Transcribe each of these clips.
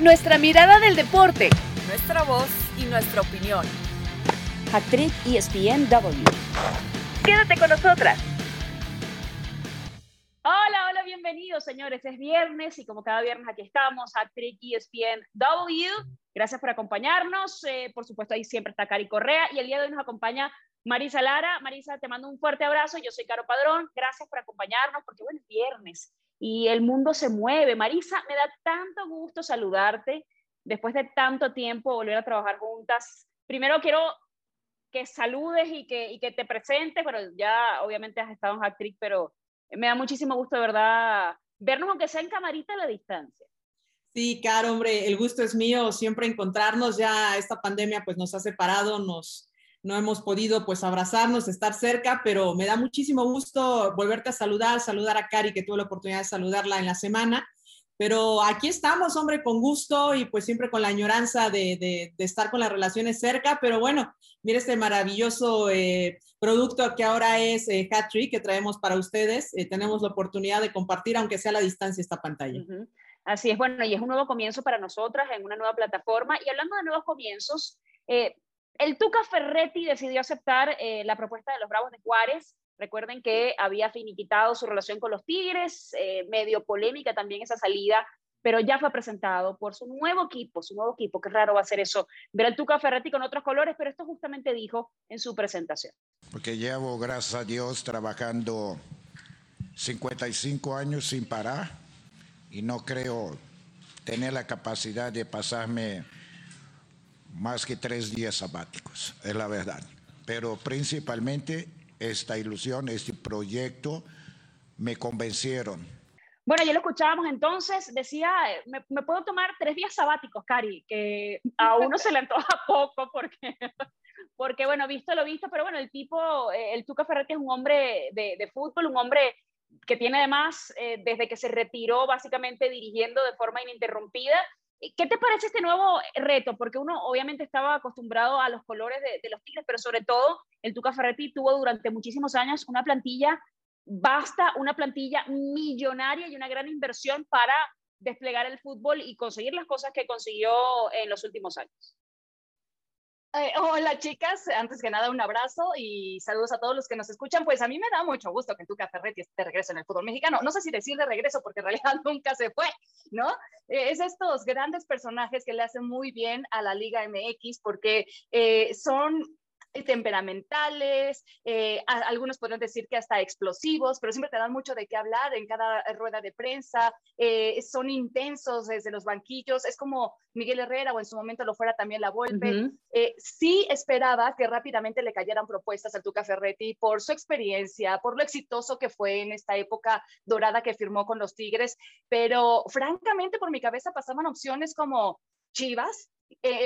nuestra mirada del deporte, nuestra voz y nuestra opinión. Actriz ESPNW. Quédate con nosotras. Hola, hola, bienvenidos señores. Es viernes y como cada viernes aquí estamos, Actriz ESPNW. Gracias por acompañarnos. Eh, por supuesto, ahí siempre está Cari Correa y el día de hoy nos acompaña Marisa Lara. Marisa, te mando un fuerte abrazo. Yo soy Caro Padrón. Gracias por acompañarnos porque, bueno, es viernes y el mundo se mueve. Marisa, me da tanto gusto saludarte después de tanto tiempo, volver a trabajar juntas. Primero quiero que saludes y que, te presentes, pero ya obviamente has estado en Actriz, pero me da muchísimo gusto de verdad vernos, aunque sea en camarita a la distancia. Sí, Caro, hombre, el gusto es mío siempre encontrarnos. Ya esta pandemia pues nos ha separado, nos, no hemos podido pues abrazarnos, estar cerca, pero me da muchísimo gusto volverte a saludar, saludar a Cari, que tuve la oportunidad de saludarla en la semana. Pero aquí estamos, hombre, con gusto y pues siempre con la añoranza de, estar con las relaciones cerca. Pero bueno, mire este maravilloso eh, producto que ahora es eh, que traemos para ustedes. Eh, tenemos la oportunidad de compartir, aunque sea a la distancia, esta pantalla. Así es, bueno, y es un nuevo comienzo para nosotras en una nueva plataforma. Y hablando de nuevos comienzos, eh, el Tuca Ferretti decidió aceptar eh, la propuesta de los Bravos de Juárez. Recuerden que había finiquitado su relación con los Tigres, eh, medio polémica también esa salida, pero ya fue presentado por su nuevo equipo, su nuevo equipo. Qué raro va a ser eso, ver al Tuca Ferretti con otros colores, pero esto justamente dijo en su presentación. Porque llevo, gracias a Dios, trabajando 55 años sin parar y no creo tener la capacidad de pasarme más que tres días sabáticos, es la verdad. Pero principalmente esta ilusión, este proyecto, me convencieron. Bueno, ya lo escuchábamos entonces, decía, me, puedo tomar tres días sabáticos, Cari, que a uno se le antoja poco porque, porque, bueno, visto lo visto, pero bueno, el tipo, eh, el Tuca Ferretti es un hombre de, fútbol, un hombre que tiene además, eh, desde que se retiró básicamente dirigiendo de forma ininterrumpida, ¿Qué te parece este nuevo reto? Porque uno obviamente estaba acostumbrado a los colores de, los Tigres, pero sobre todo el Tuca Ferretti tuvo durante muchísimos años una plantilla basta, una plantilla millonaria y una gran inversión para desplegar el fútbol y conseguir las cosas que consiguió en los últimos años. Eh, hola chicas, antes que nada un abrazo y saludos a todos los que nos escuchan. Pues a mí me da mucho gusto que Tuca Ferretti esté de regreso en el fútbol mexicano. No sé si decir de regreso porque en realidad nunca se fue, ¿no? Eh, es estos grandes personajes que le hacen muy bien a la Liga MX porque eh, son temperamentales, eh, algunos podrían decir que hasta explosivos, pero siempre te dan mucho de qué hablar en cada rueda de prensa, eh, son intensos desde los banquillos, es como Miguel Herrera o en su momento lo fuera también la Volpe. sí esperaba que rápidamente le cayeran propuestas al Tuca Ferretti por su experiencia, por lo exitoso que fue en esta época dorada que firmó con los Tigres, pero francamente por mi cabeza pasaban opciones como Chivas,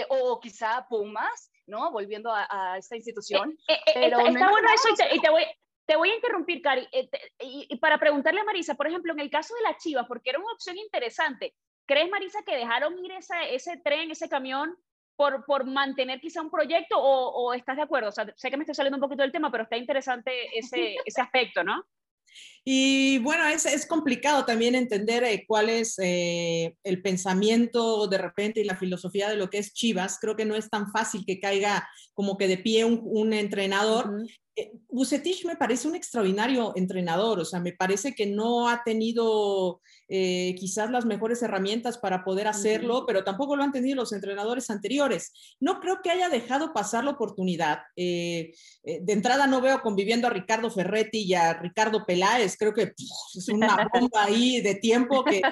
o quizá Pumas, ¿no? Volviendo a, esta institución. Eh, eh, pero está, bueno eso y, te, voy, te voy a interrumpir, Cari, eh, y, para preguntarle a Marisa, por ejemplo, en el caso de la Chivas, porque era una opción interesante, ¿crees, Marisa, que dejaron ir ese tren, ese camión, por, por mantener quizá un proyecto o, o, estás de acuerdo? O sea, sé que me estoy saliendo un poquito del tema, pero está interesante ese, ese aspecto, ¿no? Y bueno, es, es complicado también entender eh, cuál es eh, el pensamiento de repente y la filosofía de lo que es Chivas. Creo que no es tan fácil que caiga como que de pie un, entrenador. Bucetich me parece un extraordinario entrenador, o sea, me parece que no ha tenido eh, quizás las mejores herramientas para poder hacerlo, pero tampoco lo han tenido los entrenadores anteriores. No creo que haya dejado pasar la oportunidad. Eh, de entrada no veo conviviendo a Ricardo Ferretti y a Ricardo Peláez, creo que es una bomba ahí de tiempo que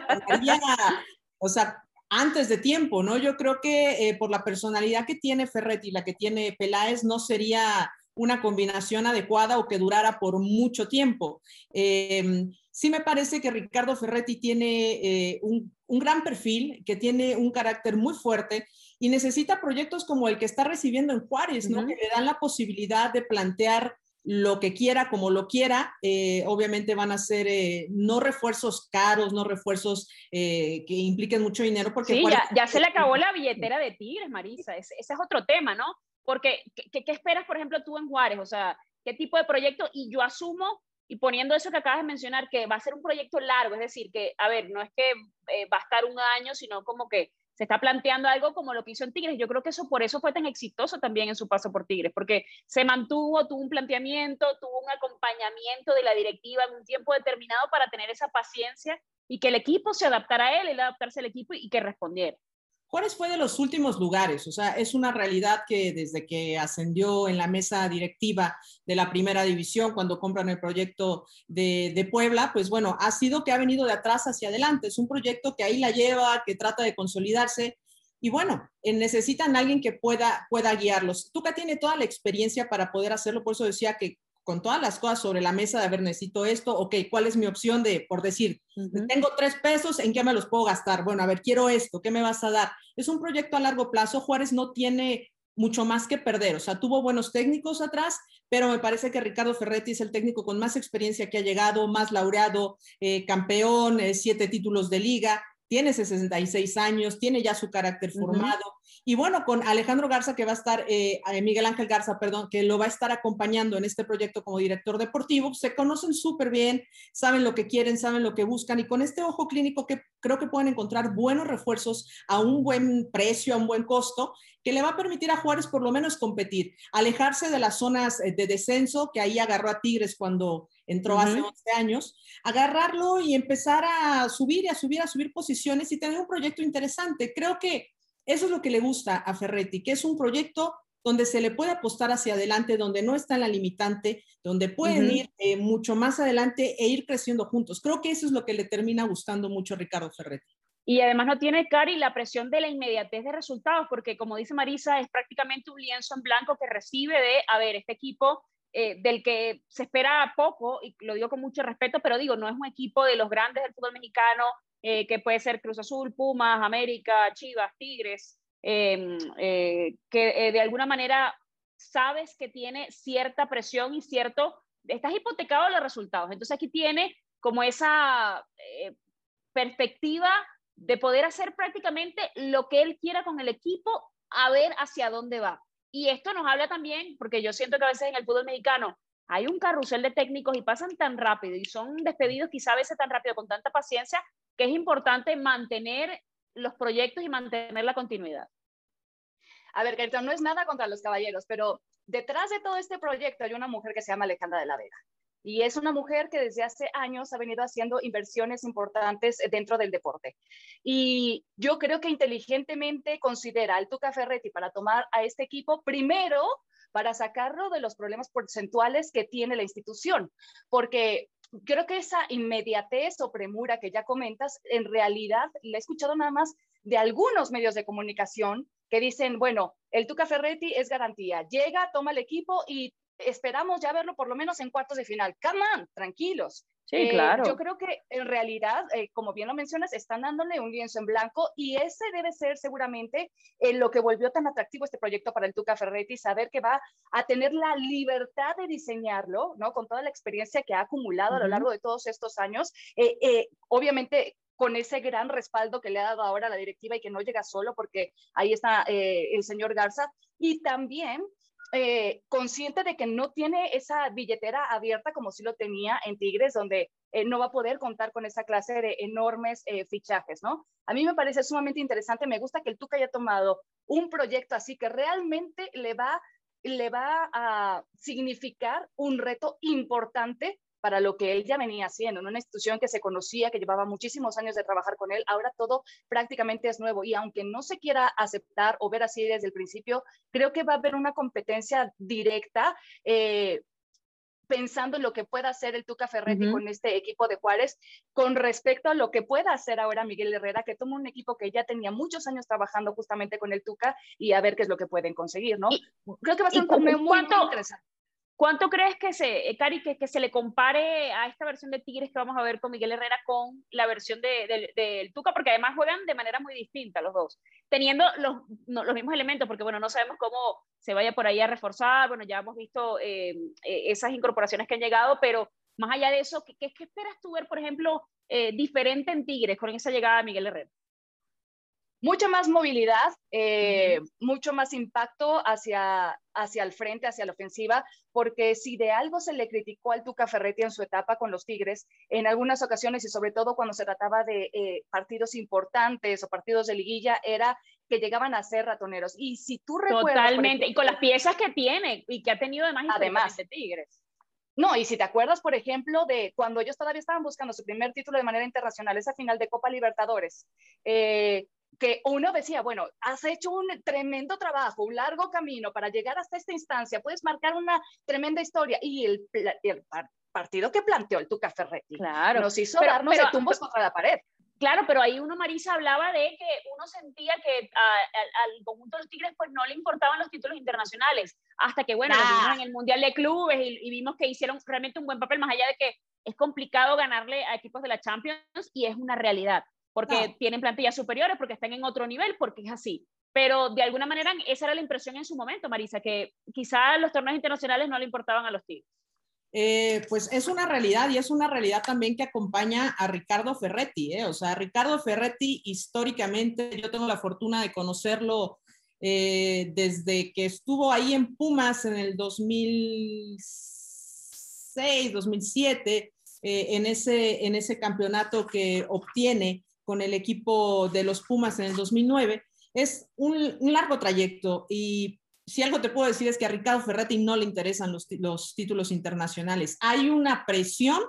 o sea, antes de tiempo, ¿no? Yo creo que por la personalidad que tiene Ferretti y la que tiene Peláez no sería una combinación adecuada o que durara por mucho tiempo. Em, sí me parece que Ricardo Ferretti tiene eh, un, gran perfil, que tiene un carácter muy fuerte y necesita proyectos como el que está recibiendo en Juárez, ¿no? Que le dan la posibilidad de plantear lo que quiera, como lo quiera. Eh, obviamente van a ser eh, no refuerzos caros, no refuerzos que impliquen mucho dinero. Porque sí, ya, se le acabó la billetera de Tigres, Marisa. ese es otro tema, ¿no? Porque, ¿qué, esperas, por ejemplo, tú en Juárez? O sea, ¿qué tipo de proyecto? Y yo asumo, y poniendo eso que acabas de mencionar, que va a ser un proyecto largo, es decir, que, a ver, no es que eh, va a estar un año, sino como que se está planteando algo como lo que hizo en Tigres. Yo creo que eso por eso fue tan exitoso también en su paso por Tigres, porque se mantuvo, tuvo un planteamiento, tuvo un acompañamiento de la directiva en un tiempo determinado para tener esa paciencia y que el equipo se adaptara a él, él adaptarse al equipo y que respondiera. Juárez fue de los últimos lugares, o sea, es una realidad que desde que ascendió en la mesa directiva de la primera división, cuando compran el proyecto de, Puebla, pues bueno, ha sido que ha venido de atrás hacia adelante. Es un proyecto que ahí la lleva, que trata de consolidarse. Y bueno, eh, necesitan alguien que pueda, pueda guiarlos. Tuca tiene toda la experiencia para poder hacerlo, por eso decía que con todas las cosas sobre la mesa de, a ver, necesito esto, ok, ¿cuál es mi opción de, por decir, tengo tres pesos, ¿en qué me los puedo gastar? Bueno, a ver, quiero esto, ¿qué me vas a dar? Es un proyecto a largo plazo, Juárez no tiene mucho más que perder, o sea, tuvo buenos técnicos atrás, pero me parece que Ricardo Ferretti es el técnico con más experiencia que ha llegado, más laureado, eh, campeón, eh, siete títulos de liga, tiene 66 años, tiene ya su carácter formado. Y bueno, con Alejandro Garza, que va a estar, eh, Miguel Ángel Garza, perdón, que lo va a estar acompañando en este proyecto como director deportivo, se conocen súper bien, saben lo que quieren, saben lo que buscan y con este ojo clínico que creo que pueden encontrar buenos refuerzos a un buen precio, a un buen costo, que le va a permitir a Juárez por lo menos competir, alejarse de las zonas eh, de descenso, que ahí agarró a Tigres cuando entró hace 11 años, agarrarlo y empezar a subir y a subir, a subir posiciones y tener un proyecto interesante. Creo que eso es lo que le gusta a Ferretti, que es un proyecto donde se le puede apostar hacia adelante, donde no está la limitante, donde pueden ir eh, mucho más adelante e ir creciendo juntos. Creo que eso es lo que le termina gustando mucho a Ricardo Ferretti. Y además no tiene, Cari, la presión de la inmediatez de resultados, porque como dice Marisa, es prácticamente un lienzo en blanco que recibe de, a ver, este equipo eh, del que se espera poco, y lo digo con mucho respeto, pero digo, no es un equipo de los grandes del fútbol mexicano, eh, que puede ser Cruz Azul, Pumas, América, Chivas, Tigres, em, eh, que de alguna manera sabes que tiene cierta presión y cierto, estás hipotecado los resultados. Entonces aquí tiene como esa perspectiva de poder hacer prácticamente lo que él quiera con el equipo, a ver hacia dónde va. Y esto nos habla también, porque yo siento que a veces en el fútbol mexicano hay un carrusel de técnicos y pasan tan rápido y son despedidos quizá a veces tan rápido, con tanta paciencia, que es importante mantener los proyectos y mantener la continuidad. A ver, Gertrude, no es nada contra los caballeros, pero detrás de todo este proyecto hay una mujer que se llama Alejandra de la Vega. Y es una mujer que desde hace años ha venido haciendo inversiones importantes dentro del deporte. Y yo creo que inteligentemente considera al Tuca Ferretti para tomar a este equipo primero para sacarlo de los problemas porcentuales que tiene la institución, porque creo que esa inmediatez o premura que ya comentas, en realidad la he escuchado nada más de algunos medios de comunicación que dicen, bueno, el Tuca Ferretti es garantía, llega, toma el equipo y esperamos ya verlo por lo menos en cuartos de final. Come on, tranquilos. Sí, eh, claro. Yo creo que en realidad, eh, como bien lo mencionas, están dándole un lienzo en blanco y ese debe ser seguramente eh, lo que volvió tan atractivo este proyecto para el Tuca Ferretti, saber que va a tener la libertad de diseñarlo, ¿no? Con toda la experiencia que ha acumulado a lo largo de todos estos años. obviamente, con ese gran respaldo que le ha dado ahora la directiva y que no llega solo porque ahí está el señor Garza. Y también eh, consciente de que no tiene esa billetera abierta como si lo tenía en Tigres, donde eh, no va a poder contar con esa clase de enormes eh, fichajes, ¿no? A mí me parece sumamente interesante, me gusta que el Tuca haya tomado un proyecto así que realmente le va, le va a significar un reto importante para lo que él ya venía haciendo, en una institución que se conocía, que llevaba muchísimos años de trabajar con él, ahora todo prácticamente es nuevo y aunque no se quiera aceptar o ver así desde el principio, creo que va a haber una competencia directa. Eh, pensando en lo que pueda hacer el Tuca Ferretti con este equipo de Juárez, con respecto a lo que pueda hacer ahora Miguel Herrera, que toma un equipo que ya tenía muchos años trabajando justamente con el Tuca y a ver qué es lo que pueden conseguir, ¿no? Creo que va a ser un torneo muy, muy interesante. ¿Cuánto crees que se, eh, Cari, que, se le compare a esta versión de Tigres que vamos a ver con Miguel Herrera con la versión del de, Tuca? Porque además juegan de manera muy distinta los dos, teniendo los, los, mismos elementos, porque bueno, no sabemos cómo se vaya por ahí a reforzar, bueno, ya hemos visto eh, eh, esas incorporaciones que han llegado, pero más allá de eso, ¿qué, qué esperas tú ver, por ejemplo, diferente en Tigres con esa llegada de Miguel Herrera? Mucha más movilidad, eh, mucho más impacto hacia, hacia el frente, hacia la ofensiva, porque si de algo se le criticó al Tuca Ferretti en su etapa con los Tigres, en algunas ocasiones y sobre todo cuando se trataba de eh, partidos importantes o partidos de liguilla, era que llegaban a ser ratoneros. Y si tú recuerdas... Totalmente, y con las piezas que tiene y que ha tenido además, además de Tigres. No, y si te acuerdas, por ejemplo, de cuando ellos todavía estaban buscando su primer título de manera internacional, esa final de Copa Libertadores, eh, que uno decía, bueno, has hecho un tremendo trabajo, un largo camino para llegar hasta esta instancia, puedes marcar una tremenda historia. Y el, partido que planteó el Tuca Ferretti claro. nos hizo darnos de tumbos contra la pared. Claro, pero ahí uno, Marisa, hablaba de que uno sentía que al conjunto de los Tigres pues no le importaban los títulos internacionales, hasta que, bueno, vimos en el Mundial de Clubes y, y, vimos que hicieron realmente un buen papel, más allá de que es complicado ganarle a equipos de la Champions y es una realidad porque tienen plantillas superiores, porque están en otro nivel, porque es así. Pero de alguna manera esa era la impresión en su momento, Marisa, que quizá los torneos internacionales no le importaban a los Tigres. Eh, pues es una realidad y es una realidad también que acompaña a Ricardo Ferretti. ¿eh? O sea, Ricardo Ferretti históricamente, yo tengo la fortuna de conocerlo eh, desde que estuvo ahí en Pumas en el 2006, 2007, en, ese, en ese campeonato que obtiene con el equipo de los Pumas en el 2009. Es un, largo trayecto y si algo te puedo decir es que a Ricardo Ferretti no le interesan los, los títulos internacionales. Hay una presión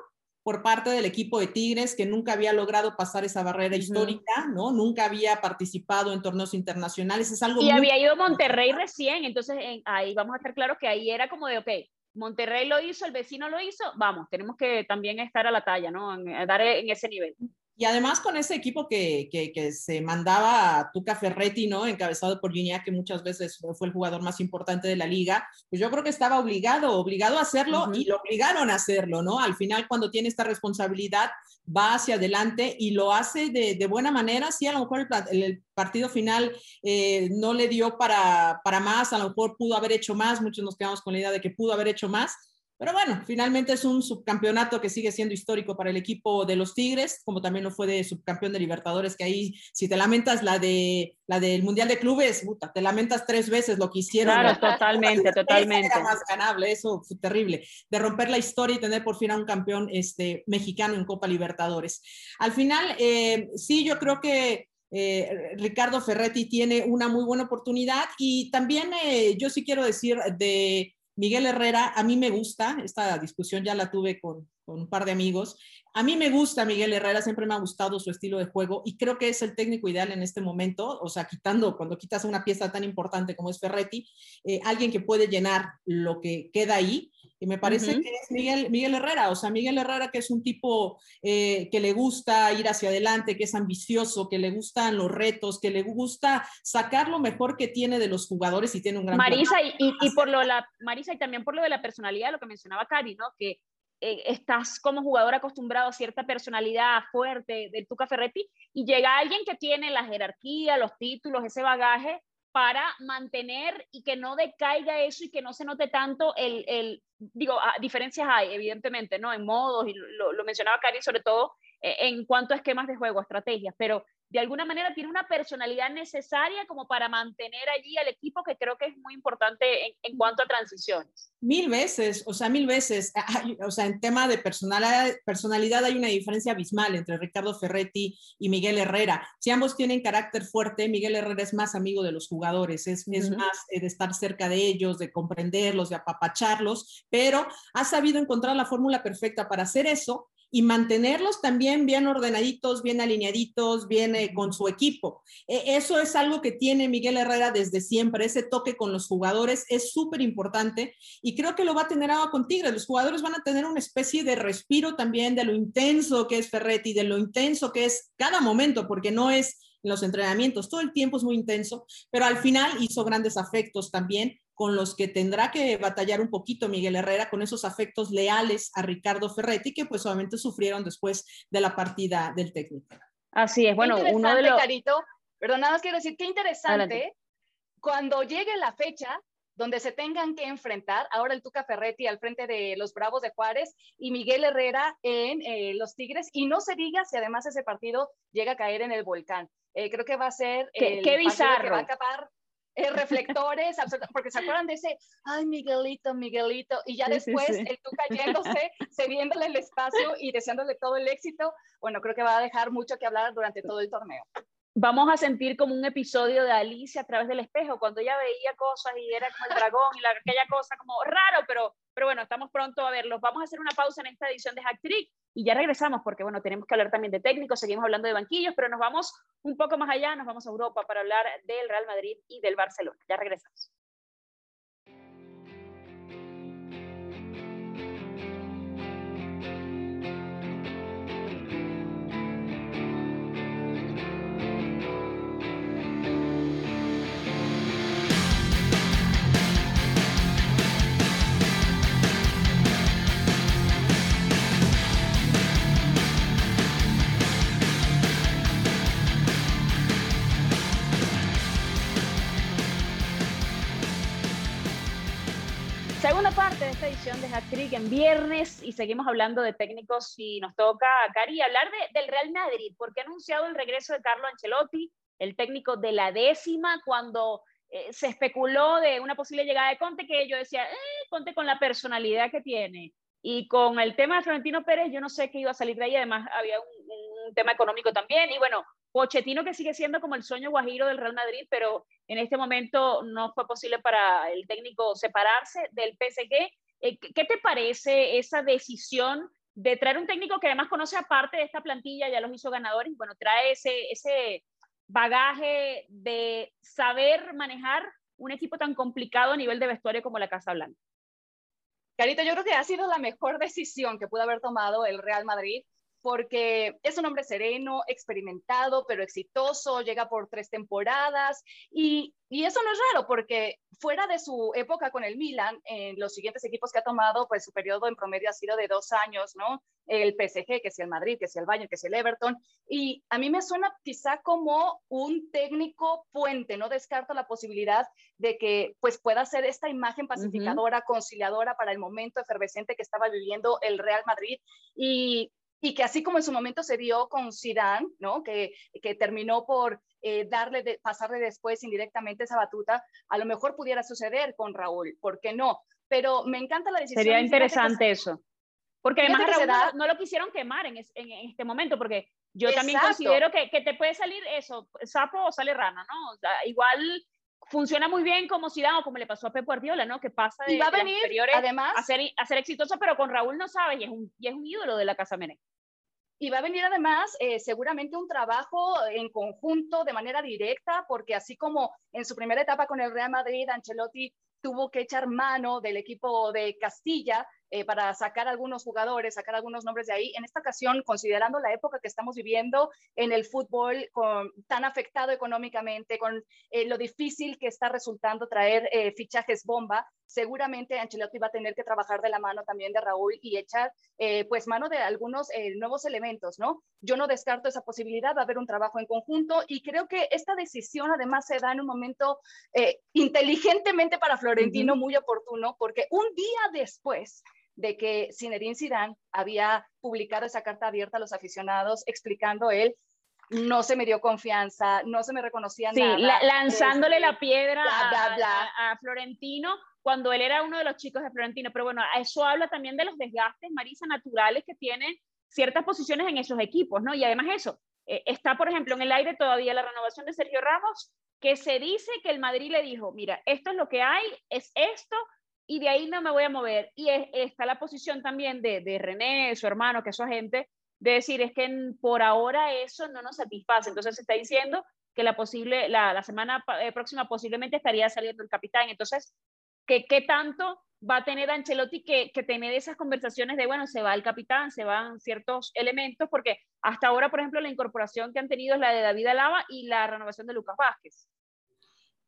por parte del equipo de Tigres que nunca había logrado pasar esa barrera histórica, ¿no? Nunca había participado en torneos internacionales. Es algo y había ido Monterrey recién, entonces ahí vamos a estar claros que ahí era como de, ok, Monterrey lo hizo, el vecino lo hizo, vamos, tenemos que también estar a la talla, ¿no? dar en ese nivel. Y además con ese equipo que, que, se mandaba a Tuca Ferretti, ¿no? Encabezado por Gignac, que muchas veces fue el jugador más importante de la liga, pues yo creo que estaba obligado, obligado a hacerlo y lo obligaron a hacerlo, ¿no? Al final, cuando tiene esta responsabilidad, va hacia adelante y lo hace de, de buena manera. Sí, a lo mejor el, partido final eh, no le dio para, para más, a lo mejor pudo haber hecho más, muchos nos quedamos con la idea de que pudo haber hecho más, pero bueno, finalmente es un subcampeonato que sigue siendo histórico para el equipo de los Tigres, como también lo fue de subcampeón de Libertadores, que ahí si te lamentas la de la del Mundial de Clubes, puta, te lamentas tres veces lo que hicieron. Claro, totalmente, totalmente. Era más ganable, eso fue terrible, de romper la historia y tener por fin a un campeón este, mexicano en Copa Libertadores. Al final, eh, sí, yo creo que eh, Ricardo Ferretti tiene una muy buena oportunidad y también eh, yo sí quiero decir de Miguel Herrera, a mí me gusta, esta discusión ya la tuve con, un par de amigos, a mí me gusta Miguel Herrera, siempre me ha gustado su estilo de juego y creo que es el técnico ideal en este momento, o sea, quitando, cuando quitas una pieza tan importante como es Ferretti, eh, alguien que puede llenar lo que queda ahí y me parece que es Miguel, Miguel Herrera, o sea, Miguel Herrera que es un tipo eh, que le gusta ir hacia adelante, que es ambicioso, que le gustan los retos, que le gusta sacar lo mejor que tiene de los jugadores y tiene un gran... Marisa, y, y, por lo la, Marisa, y también por lo de la personalidad, lo que mencionaba Cari, ¿no? Que eh, estás como jugador acostumbrado a cierta personalidad fuerte de Tuca Ferretti y llega alguien que tiene la jerarquía, los títulos, ese bagaje para mantener y que no decaiga eso y que no se note tanto el, el digo, diferencias hay, evidentemente, ¿no? En modos, y lo, lo mencionaba Cari, sobre todo eh, en cuanto a esquemas de juego, estrategias, pero de alguna manera tiene una personalidad necesaria como para mantener allí al equipo, que creo que es muy importante en, cuanto a transiciones. Mil veces, o sea, mil veces. o sea, en tema de personalidad, personalidad hay una diferencia abismal entre Ricardo Ferretti y Miguel Herrera. Si ambos tienen carácter fuerte, Miguel Herrera es más amigo de los jugadores, es, es más eh, de estar cerca de ellos, de comprenderlos, de apapacharlos, pero ha sabido encontrar la fórmula perfecta para hacer eso y mantenerlos también bien ordenaditos, bien alineaditos, bien eh, con su equipo. E, eso es algo que tiene Miguel Herrera desde siempre, ese toque con los jugadores es súper importante y creo que lo va a tener ahora con Tigres. Los jugadores van a tener una especie de respiro también de lo intenso que es Ferretti, de lo intenso que es cada momento, porque no es en los entrenamientos, todo el tiempo es muy intenso, pero al final hizo grandes afectos también con los que tendrá que batallar un poquito Miguel Herrera con esos afectos leales a Ricardo Ferretti que pues obviamente sufrieron después de la partida del técnico. Así es, bueno, uno de los... Carito, perdón, nada más quiero decir, qué interesante, cuando llegue la fecha, donde se tengan que enfrentar. Ahora el Tuca Ferretti al frente de los Bravos de Juárez y Miguel Herrera en eh, los Tigres. Y no se diga si además ese partido llega a caer en el volcán. Eh, creo que va a ser qué, qué bizarro. que va a acabar eh, reflectores, porque se acuerdan de ese, ay, Miguelito, Miguelito, y ya después el tú cayéndose, cediéndole el espacio y deseándole todo el éxito, bueno, creo que va a dejar mucho que hablar durante todo el torneo. Vamos a sentir como un episodio de Alicia a través del espejo, cuando ella veía cosas y era como el dragón y la, aquella cosa como raro, pero, pero bueno, estamos pronto a verlos. Vamos a hacer una pausa en esta edición de Hack Trick y ya regresamos porque bueno, tenemos que hablar también de técnicos, seguimos hablando de banquillos, pero nos vamos un poco más allá, nos vamos a Europa para hablar del Real Madrid y del Barcelona. Ya regresamos. Parte de esta edición de Hat Trick en viernes y seguimos hablando de técnicos y nos toca, Cari, hablar del Real Madrid, porque ha anunciado el regreso de Carlo Ancelotti, el técnico de la décima, cuando eh, se especuló de una posible llegada de Conte, que yo decía, eh, Conte con la personalidad que tiene. Y con el tema de Florentino Pérez, yo no sé qué iba a salir de ahí, además había un, un tema económico también, y bueno, Pochettino que sigue siendo como el sueño guajiro del Real Madrid, pero en este momento no fue posible para el técnico separarse del PSG. Eh, ¿Qué te parece esa decisión de traer un técnico que además conoce aparte de esta plantilla, ya los hizo ganadores, bueno, trae ese, ese bagaje de saber manejar un equipo tan complicado a nivel de vestuario como la Casa Blanca? Carito, yo creo que ha sido la mejor decisión que pudo haber tomado el Real Madrid porque es un hombre sereno, experimentado, pero exitoso, llega por tres temporadas y, y, eso no es raro porque fuera de su época con el Milan, en los siguientes equipos que ha tomado, pues su periodo en promedio ha sido de dos años, ¿no? El PSG, que sea el Madrid, que sea el Bayern, que sea el Everton. Y a mí me suena quizá como un técnico puente, no descarto la posibilidad de que pues pueda ser esta imagen pacificadora, conciliadora para el momento efervescente que estaba viviendo el Real Madrid. Y y que así como en su momento se dio con Zidane, ¿no? que, que terminó por eh, darle de, pasarle después indirectamente esa batuta, a lo mejor pudiera suceder con Raúl, ¿por qué no? Pero me encanta la decisión. Sería interesante eso. Porque además Raúl no, lo quisieron quemar en, en, este momento, porque yo también considero que, que, te puede salir eso, sapo o sale rana, ¿no? O sea, igual funciona muy bien como Zidane o como le pasó a Pep Guardiola, ¿no? Que pasa de, y va a venir, además, a ser, a ser exitoso, pero con Raúl no sabe y es un, y es un ídolo de la Casa Mené. Y va a venir además eh, seguramente un trabajo en conjunto de manera directa, porque así como en su primera etapa con el Real Madrid, Ancelotti tuvo que echar mano del equipo de Castilla eh, para sacar algunos jugadores, sacar algunos nombres de ahí. En esta ocasión, considerando la época que estamos viviendo en el fútbol, con, tan afectado económicamente, con eh, lo difícil que está resultando traer eh, fichajes bomba, seguramente Ancelotti va a tener que trabajar de la mano también de Raúl y echar pues mano de algunos nuevos elementos, ¿no? Yo no descarto esa posibilidad, va a haber un trabajo en conjunto y creo que esta decisión además se da en un momento inteligentemente para Florentino, muy oportuno, porque un día después de que Zinedine Zidane había publicado esa carta abierta a los aficionados explicando él no se me dio confianza, no se me reconocía sí, nada. lanzándole la este, piedra A, Florentino cuando él era uno de los chicos de Florentino. Pero bueno, eso habla también de los desgastes, Marisa, naturales que tienen ciertas posiciones en esos equipos, ¿no? Y además eso, eh, está, por ejemplo, en el aire todavía la renovación de Sergio Ramos, que se dice que el Madrid le dijo, mira, esto es lo que hay, es esto, y de ahí no me voy a mover. Y está la posición también de, de, René, su hermano, que es su agente, de decir, es que por ahora eso no nos satisface. Entonces se está diciendo que la, posible, la, la semana eh, próxima posiblemente estaría saliendo el capitán. Entonces, ¿qué, qué tanto va a tener Ancelotti que, que, tener esas conversaciones de, bueno, se va el capitán, se van ciertos elementos? Porque hasta ahora, por ejemplo, la incorporación que han tenido es la de David Alaba y la renovación de Lucas Vázquez.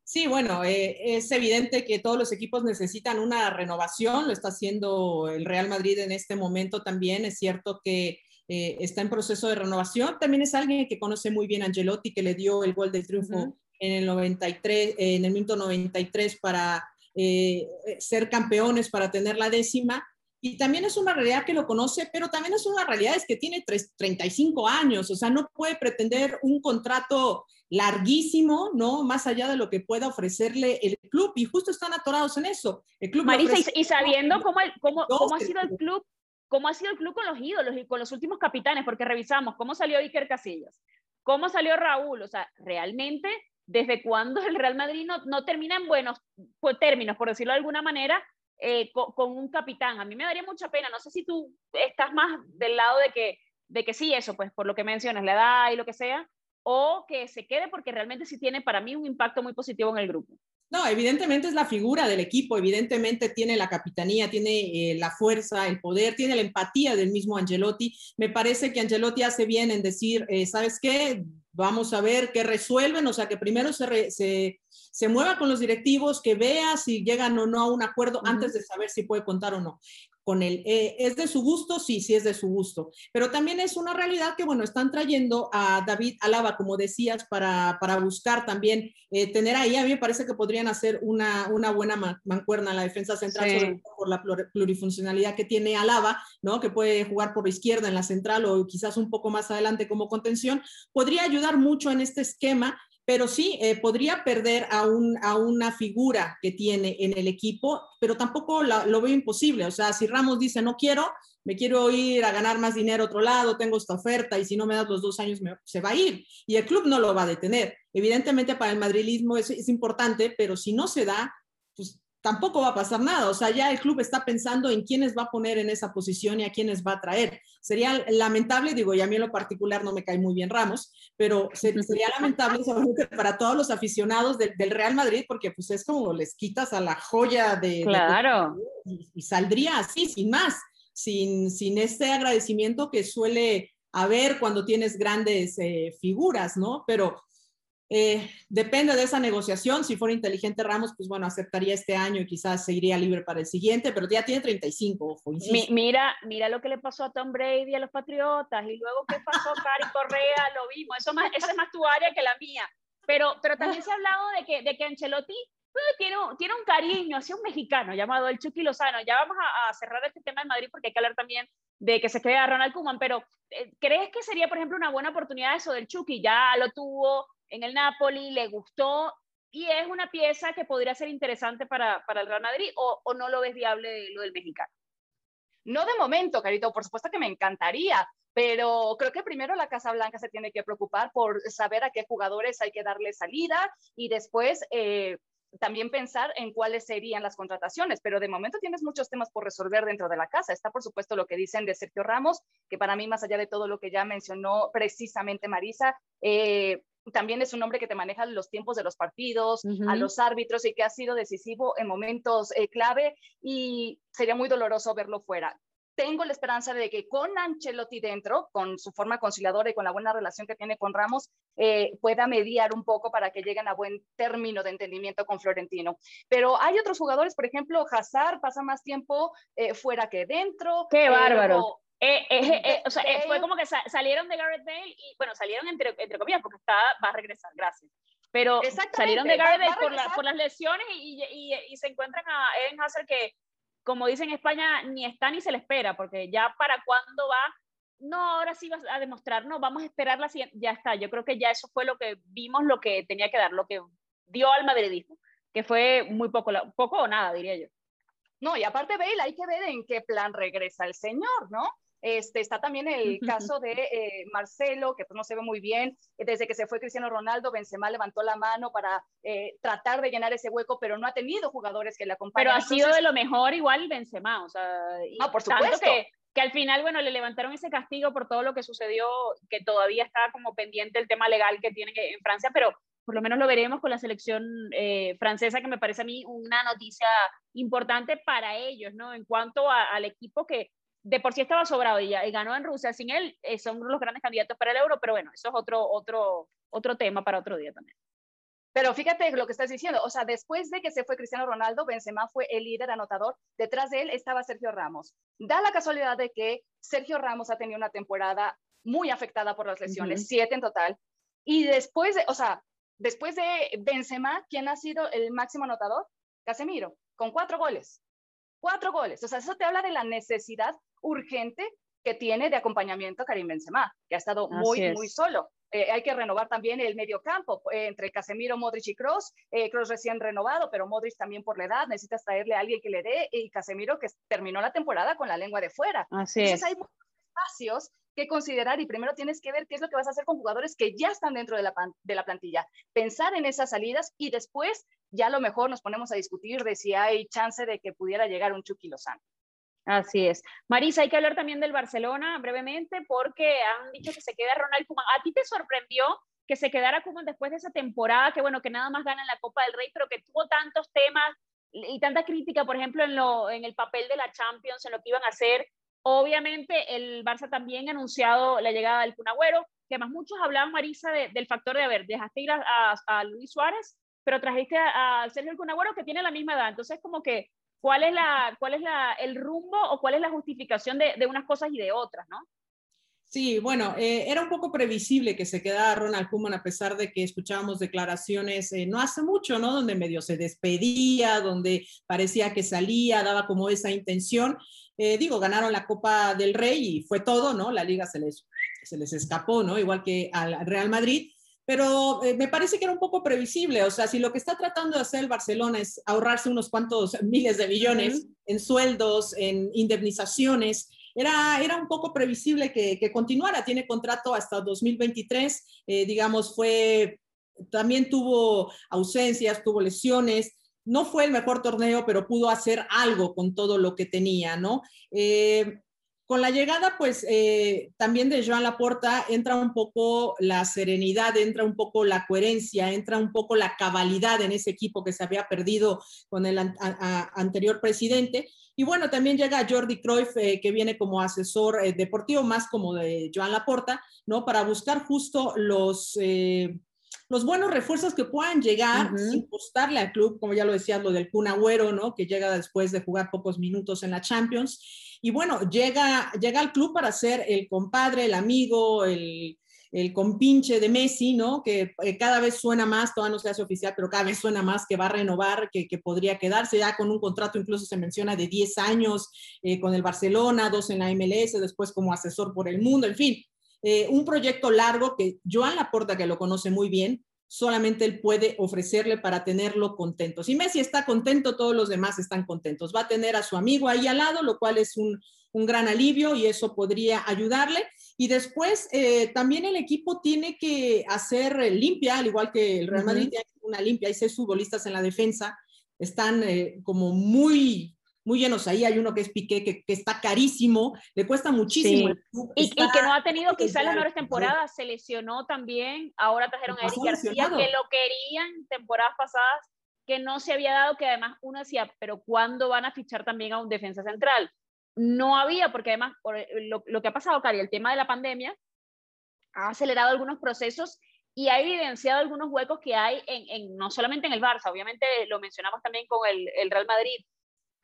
Sí, bueno, eh, es evidente que todos los equipos necesitan una renovación, lo está haciendo el Real Madrid en este momento también, es cierto que eh, está en proceso de renovación, también es alguien que conoce muy bien a Angelotti, que le dio el gol del triunfo en el 93, en el minuto 93 para eh, ser campeones para tener la décima. Y también es una realidad que lo conoce, pero también es una realidad es que tiene 35 años, o sea, no puede pretender un contrato larguísimo, ¿no? Más allá de lo que pueda ofrecerle el club, y justo están atorados en eso. El club Marisa, y sabiendo cómo, cómo, cómo ha sido el club, cómo ha sido el club con los ídolos y con los últimos capitanes, porque revisamos cómo salió Iker Casillas, cómo salió Raúl, o sea, realmente, desde cuándo el Real Madrid no, no termina en buenos términos, por decirlo de alguna manera, eh, con, un capitán. A mí me daría mucha pena, no sé si tú estás más del lado de que, de que sí, eso, pues por lo que mencionas, la edad y lo que sea, o que se quede porque realmente sí tiene para mí un impacto muy positivo en el grupo. No, evidentemente es la figura del equipo, evidentemente tiene la capitanía, tiene eh, la fuerza, el poder, tiene la empatía del mismo Angelotti. Me parece que Angelotti hace bien en decir, eh, ¿sabes qué? Vamos a ver qué resuelven, o sea, que primero se, se, se, mueva con los directivos, que vea si llegan o no a un acuerdo antes de saber si puede contar o no con él. Eh, ¿Es de su gusto? Sí, sí es de su gusto. Pero también es una realidad que, bueno, están trayendo a David Alaba, como decías, para, para buscar también eh, tener ahí. A mí me parece que podrían hacer una, una buena mancuerna en la defensa central por la plurifuncionalidad que tiene Alaba, ¿no? Que puede jugar por izquierda en la central o quizás un poco más adelante como contención. Podría ayudar mucho en este esquema pero sí, eh, podría perder a, un, a, una figura que tiene en el equipo, pero tampoco lo veo imposible. O sea, si Ramos dice, no quiero, me quiero ir a ganar más dinero otro lado, tengo esta oferta y si no me das los dos años se va a ir. Y el club no lo va a detener. Evidentemente para el madrilismo es, es importante, pero si no se da, pues tampoco va a pasar nada. O sea, ya el club está pensando en quiénes va a poner en esa posición y a quiénes va a traer. Sería lamentable, digo, y a mí en lo particular no me cae muy bien Ramos, pero sería lamentable para todos los aficionados del Real Madrid, porque pues es como les quitas a la joya de... Claro. y, saldría así, sin más, sin, sin este agradecimiento que suele haber cuando tienes grandes eh, figuras, ¿no? Pero eh, depende de esa negociación. Si fuera inteligente Ramos, pues bueno, aceptaría este año y quizás seguiría libre para el siguiente, pero ya tiene 35, ojo. mira, mira lo que le pasó a Tom Brady a los Patriotas y luego qué pasó a Cari Correa, lo vimos. Eso más, esa es más tu área que la mía. Pero, pero también se ha hablado de que, de que Ancelotti tiene, tiene un cariño hacia un mexicano llamado el Chucky Lozano. Ya vamos a, cerrar este tema de Madrid porque hay que hablar también de que se quede a Ronald Koeman, pero eh, ¿crees que sería, por ejemplo, una buena oportunidad eso del Chucky? Ya lo tuvo, en el Napoli, le gustó y es una pieza que podría ser interesante para, para el Real Madrid o, o, no lo ves viable lo del mexicano? No de momento, Carito, por supuesto que me encantaría, pero creo que primero la Casa Blanca se tiene que preocupar por saber a qué jugadores hay que darle salida y después eh, también pensar en cuáles serían las contrataciones, pero de momento tienes muchos temas por resolver dentro de la casa. Está, por supuesto, lo que dicen de Sergio Ramos, que para mí, más allá de todo lo que ya mencionó precisamente Marisa, eh, también es un hombre que te maneja los tiempos de los partidos, a los árbitros y que ha sido decisivo en momentos eh, clave y sería muy doloroso verlo fuera. Tengo la esperanza de que con Ancelotti dentro, con su forma conciliadora y con la buena relación que tiene con Ramos, eh, pueda mediar un poco para que lleguen a buen término de entendimiento con Florentino. Pero hay otros jugadores, por ejemplo, Hazard pasa más tiempo eh, fuera que dentro. ¡Qué bárbaro! Eh, eh, eh, o sea, fue como que salieron de Gareth Bale y, bueno, salieron entre, entre comillas porque está, va a regresar, gracias. Pero salieron de Gareth Bale por, por, las lesiones y, y, y, se encuentran a Eden Hazard que, como dicen en España, ni está ni se le espera, porque ya para cuándo va, no, ahora sí vas a demostrar, no, vamos a esperar la siguiente, ya está. Yo creo que ya eso fue lo que vimos, lo que tenía que dar, lo que dio al madridismo, que fue muy poco, poco o nada, diría yo. No, y aparte Bale, hay que ver en qué plan regresa el señor, ¿no? Este, está también el caso de eh, Marcelo, que pues no se ve muy bien. Desde que se fue Cristiano Ronaldo, Benzema levantó la mano para eh, tratar de llenar ese hueco, pero no ha tenido jugadores que le acompañen. Pero ha sido de lo mejor igual Benzema, o sea, ah, por supuesto. Que, que al final, bueno, le levantaron ese castigo por todo lo que sucedió, que todavía está como pendiente el tema legal que tiene en Francia, pero por lo menos lo veremos con la selección eh, francesa, que me parece a mí una noticia importante para ellos, ¿no? En cuanto al equipo que de por sí estaba sobrado y, y ganó en Rusia, sin él eh, son los grandes candidatos para el euro, pero bueno, eso es otro, otro, otro tema para otro día también. Pero fíjate lo que estás diciendo, o sea, después de que se fue Cristiano Ronaldo, Benzema fue el líder anotador, detrás de él estaba Sergio Ramos. Da la casualidad de que Sergio Ramos ha tenido una temporada muy afectada por las lesiones, siete en total, y después de, o sea, después de Benzema, ¿quién ha sido el máximo anotador? Casemiro. con cuatro goles. Cuatro goles. O sea, eso te habla de la necesidad urgente que tiene de acompañamiento Karim Benzema, que ha estado muy, muy solo. Eh, hay que renovar también el medio campo eh, entre Casemiro, Modric y Cross. Eh, Cross recién renovado, pero Modric también por la edad. Necesitas traerle a alguien que le dé. Y Casemiro que terminó la temporada con la lengua de fuera. Así Entonces hay muchos espacios que considerar y primero tienes que ver qué es lo que vas a hacer con jugadores que ya están dentro de la, de la plantilla. Pensar en esas salidas y después ya a lo mejor nos ponemos a discutir de si hay chance de que pudiera llegar un Chucky Lozano. Así es. Marisa, hay que hablar también del Barcelona brevemente porque han dicho que se queda Ronald Koeman. ¿A ti te sorprendió que se quedara Koeman después de esa temporada, que bueno, que nada más gana en la Copa del Rey, pero que tuvo tantos temas y tanta crítica, por ejemplo, en, lo, en el papel de la Champions, en lo que iban a hacer? Obviamente el Barça también ha anunciado la llegada del Cunagüero, que además muchos hablaban, Marisa, del factor de, a ver, dejaste ir a, Luis Suárez, pero trajiste a, Sergio el Cunagüero que tiene la misma edad. Entonces, como que cuál es, la, cuál es la, el rumbo o cuál es la justificación de, de unas cosas y de otras, ¿no? Sí, bueno, eh, era un poco previsible que se quedara Ronald Koeman a pesar de que escuchábamos declaraciones eh, no hace mucho, ¿no? Donde medio se despedía, donde parecía que salía, daba como esa intención. Eh, digo, ganaron la Copa del Rey y fue todo, ¿no? La liga se les, se les escapó, ¿no? Igual que al Real Madrid pero eh, me parece que era un poco previsible. O sea, si lo que está tratando de hacer el Barcelona es ahorrarse unos cuantos miles de millones en sueldos, en indemnizaciones, era, era un poco previsible que, que continuara. Tiene contrato hasta 2023, eh, digamos, fue, también tuvo ausencias, tuvo lesiones. No fue el mejor torneo, pero pudo hacer algo con todo lo que tenía, ¿no? Eh, con la llegada, pues, eh, también de Joan Laporta entra un poco la serenidad, entra un poco la coherencia, entra un poco la cabalidad en ese equipo que se había perdido con el anterior presidente. Y bueno, también llega Jordi Cruyff, eh, que viene como asesor eh, deportivo, más como de Joan Laporta, ¿no? Para buscar justo los los buenos refuerzos que puedan llegar sin costarle al club, como ya lo decías, lo del Kun Agüero, ¿no? Que llega después de jugar pocos minutos en la Champions. Y bueno, llega, llega al club para ser el compadre, el amigo, el, el compinche de Messi, ¿no? Que eh, cada vez suena más, todavía no se hace oficial, pero cada vez suena más que va a renovar, que, que podría quedarse ya con un contrato, incluso se menciona de 10 años eh, con el Barcelona, dos en la MLS, después como asesor por el mundo, en fin, eh, un proyecto largo que Joan Laporta, que lo conoce muy bien, solamente él puede ofrecerle para tenerlo contento. Si Messi está contento, todos los demás están contentos. Va a tener a su amigo ahí al lado, lo cual es un, gran alivio y eso podría ayudarle. Y después eh, también el equipo tiene que hacer limpia, al igual que el Real Madrid tiene una limpia. Hay seis futbolistas en la defensa, están eh, como muy muy llenos ahí. Hay uno que es Piqué, que, está carísimo, le cuesta muchísimo. Y, que no ha tenido quizás las mejores temporadas, se lesionó también. Ahora trajeron a Eric García, que lo querían temporadas pasadas, que no se había dado, que además uno decía, pero ¿cuándo van a fichar también a un defensa central? No había, porque además por lo, lo que ha pasado, Cari, el tema de la pandemia ha acelerado algunos procesos y ha evidenciado algunos huecos que hay en, no solamente en el Barça, obviamente lo mencionamos también con el, el Real Madrid,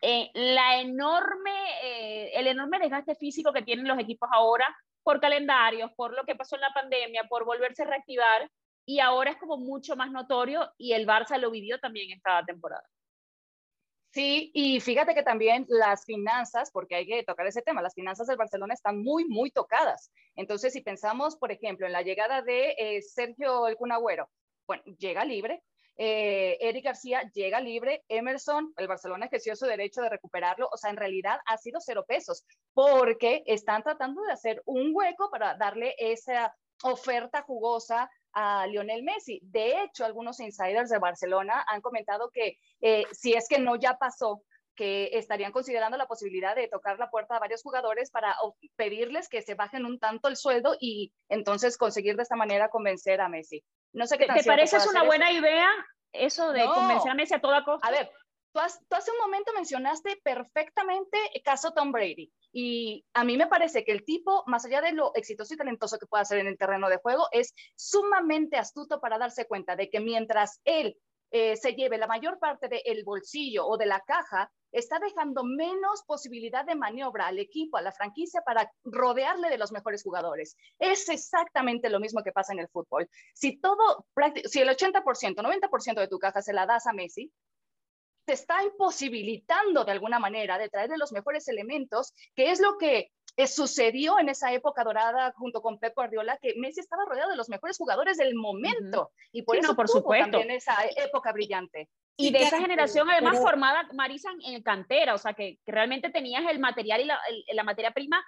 eh, la enorme, eh, el enorme desgaste físico que tienen los equipos ahora por calendarios, por lo que pasó en la pandemia, por volverse a reactivar, y ahora es como mucho más notorio y el Barça lo vivió también esta temporada. Sí, y fíjate que también las finanzas, porque hay que tocar ese tema, las finanzas del Barcelona están muy, muy tocadas. Entonces, si pensamos, por ejemplo, en la llegada de eh, Sergio El Cunagüero, bueno, llega libre, eh, Eric García llega libre, Emerson, el Barcelona ejerció su derecho de recuperarlo, o sea, en realidad ha sido cero pesos, porque están tratando de hacer un hueco para darle esa oferta jugosa a Lionel Messi. De hecho, algunos insiders de Barcelona han comentado que eh, si es que no ya pasó, que estarían considerando la posibilidad de tocar la puerta a varios jugadores para pedirles que se bajen un tanto el sueldo y entonces conseguir de esta manera convencer a Messi. No sé qué ¿Te, parece es una buena idea eso de convencer a Messi a toda costa? A ver, tú, hace un momento mencionaste perfectamente el caso Tom Brady. Y a mí me parece que el tipo, más allá de lo exitoso y talentoso que pueda ser en el terreno de juego, es sumamente astuto para darse cuenta de que mientras él eh, se lleve la mayor parte del bolsillo o de la caja, está dejando menos posibilidad de maniobra al equipo, a la franquicia, para rodearle de los mejores jugadores. Es exactamente lo mismo que pasa en el fútbol. Si todo, si el 80%, 90% de tu caja se la das a Messi, te está imposibilitando de alguna manera de traerle los mejores elementos, que es lo que eh, sucedió en esa época dorada junto con Pep Guardiola, que Messi estaba rodeado de los mejores jugadores del momento. Y por eso por tuvo supuesto. también esa época brillante. Y de esa generación, además, formada, Marisa, en cantera, o sea, que, realmente tenías el material y la, la materia prima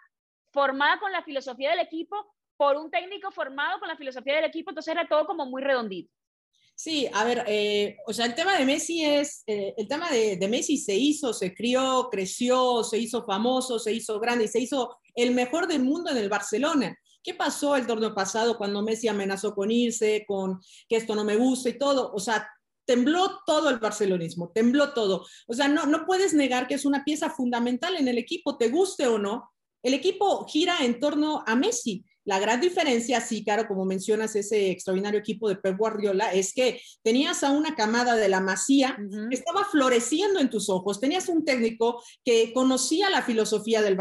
formada con la filosofía del equipo por un técnico formado con la filosofía del equipo, entonces era todo como muy redondito. Sí, a ver, eh, o sea, el tema de Messi es, eh, el tema de, de, Messi se hizo, se crió, creció, se hizo famoso, se hizo grande y se hizo el mejor del mundo en el Barcelona. ¿Qué pasó el torneo pasado cuando Messi amenazó con irse, con que esto no me gusta y todo? O sea, tembló todo el barcelonismo, tembló todo. O sea, no, no puedes negar que es una pieza fundamental en el equipo, te guste o no. El equipo gira en torno a Messi. La gran diferencia, sí, claro, como mencionas, ese extraordinario equipo de Pep Guardiola, es que tenías a una camada de la masía que estaba floreciendo en tus ojos, tenías un técnico que conocía la filosofía del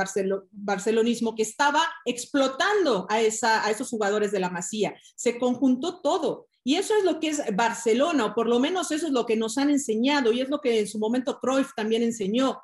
barcelonismo, que estaba explotando a, esa, a esos jugadores de la masía. Se conjuntó todo. Y eso es lo que es Barcelona, o por lo menos eso es lo que nos han enseñado y es lo que en su momento Cruyff también enseñó.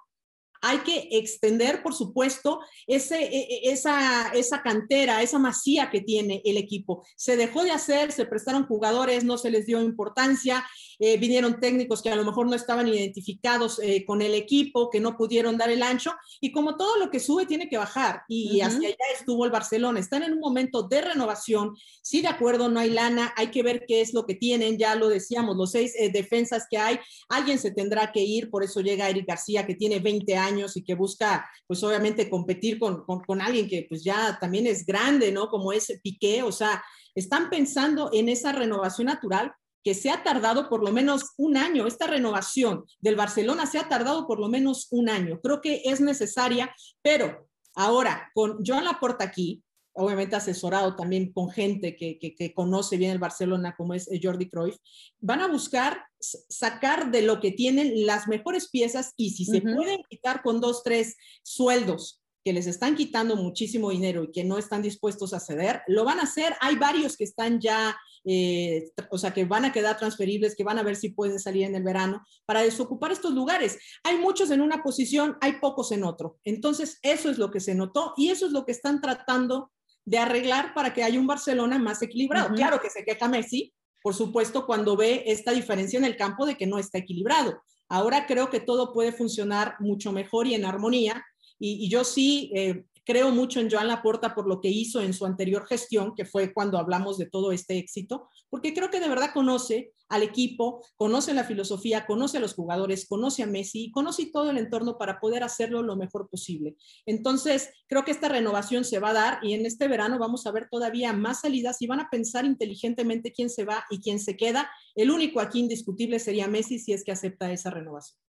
Hay que extender, por supuesto, ese, e, e, esa, esa cantera, esa masía que tiene el equipo. Se dejó de hacer, se prestaron jugadores, no se les dio importancia, eh, vinieron técnicos que a lo mejor no estaban identificados eh, con el equipo, que no pudieron dar el ancho, y como todo lo que sube tiene que bajar, y hacia allá estuvo el Barcelona. Están en un momento de renovación, sí, de acuerdo, no hay lana, hay que ver qué es lo que tienen, ya lo decíamos, los seis eh, defensas que hay, alguien se tendrá que ir, por eso llega Eric García, que tiene 20 años y que busca, pues obviamente, competir con, con, alguien que pues ya también es grande, ¿no? Como es Piqué, o sea, están pensando en esa renovación natural que se ha tardado por lo menos un año. Esta renovación del Barcelona se ha tardado por lo menos un año. Creo que es necesaria, pero ahora con Joan Laporta aquí, obviamente asesorado también con gente que, que, conoce bien el Barcelona, como es eh, Jordi Cruyff, van a buscar sacar de lo que tienen las mejores piezas y si se pueden quitar con dos, tres sueldos que les están quitando muchísimo dinero y que no están dispuestos a ceder, lo van a hacer. Hay varios que están ya, eh, o sea, que van a quedar transferibles, que van a ver si pueden salir en el verano para desocupar estos lugares. Hay muchos en una posición, hay pocos en otro. Entonces, eso es lo que se notó y eso es lo que están tratando de arreglar para que haya un Barcelona más equilibrado. Claro que se queja Messi, por supuesto, cuando ve esta diferencia en el campo de que no está equilibrado. Ahora creo que todo puede funcionar mucho mejor y en armonía. Y, yo sí eh, creo mucho en Joan Laporta por lo que hizo en su anterior gestión, que fue cuando hablamos de todo este éxito, porque creo que de verdad conoce al equipo, conoce la filosofía, conoce a los jugadores, conoce a Messi, conoce todo el entorno para poder hacerlo lo mejor posible. Entonces, creo que esta renovación se va a dar y en este verano vamos a ver todavía más salidas y van a pensar inteligentemente quién se va y quién se queda. El único aquí indiscutible sería Messi si es que acepta esa renovación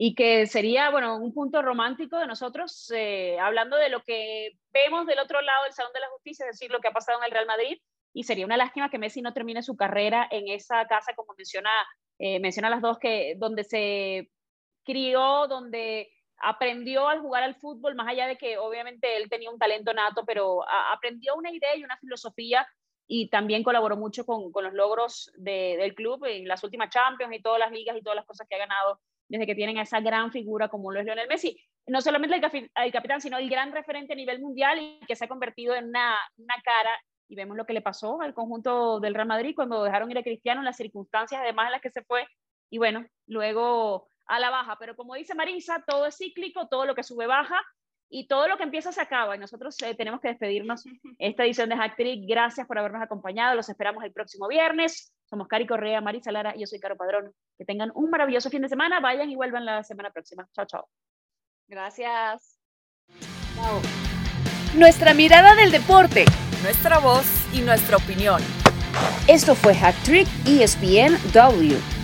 y que sería, bueno, un punto romántico de nosotros, eh, hablando de lo que vemos del otro lado del Salón de la Justicia, es decir, lo que ha pasado en el Real Madrid, y sería una lástima que Messi no termine su carrera en esa casa, como menciona, eh, menciona las dos, que donde se crió, donde aprendió al jugar al fútbol, más allá de que obviamente él tenía un talento nato, pero aprendió una idea y una filosofía y también colaboró mucho con, con los logros del club en las últimas Champions y todas las ligas y todas las cosas que ha ganado desde que tienen a esa gran figura como lo es Lionel Messi. No solamente el, capitán, sino el gran referente a nivel mundial y que se ha convertido en una, una cara y vemos lo que le pasó al conjunto del Real Madrid cuando dejaron ir a Cristiano, las circunstancias además en las que se fue, y bueno, luego a la baja. Pero como dice Marisa, todo es cíclico, todo lo que sube baja, y todo lo que empieza se acaba. Y nosotros eh, tenemos que despedirnos esta edición de Hacktrick. Gracias por habernos acompañado. Los esperamos el próximo viernes. Somos Cari Correa, Marisa Lara y yo soy Caro Padrón. Que tengan un maravilloso fin de semana. Vayan y vuelvan la semana próxima. Chao, chao. Gracias. Chao. Nuestra mirada del deporte. Nuestra voz y nuestra opinión. Esto fue Hacktrick ESPN W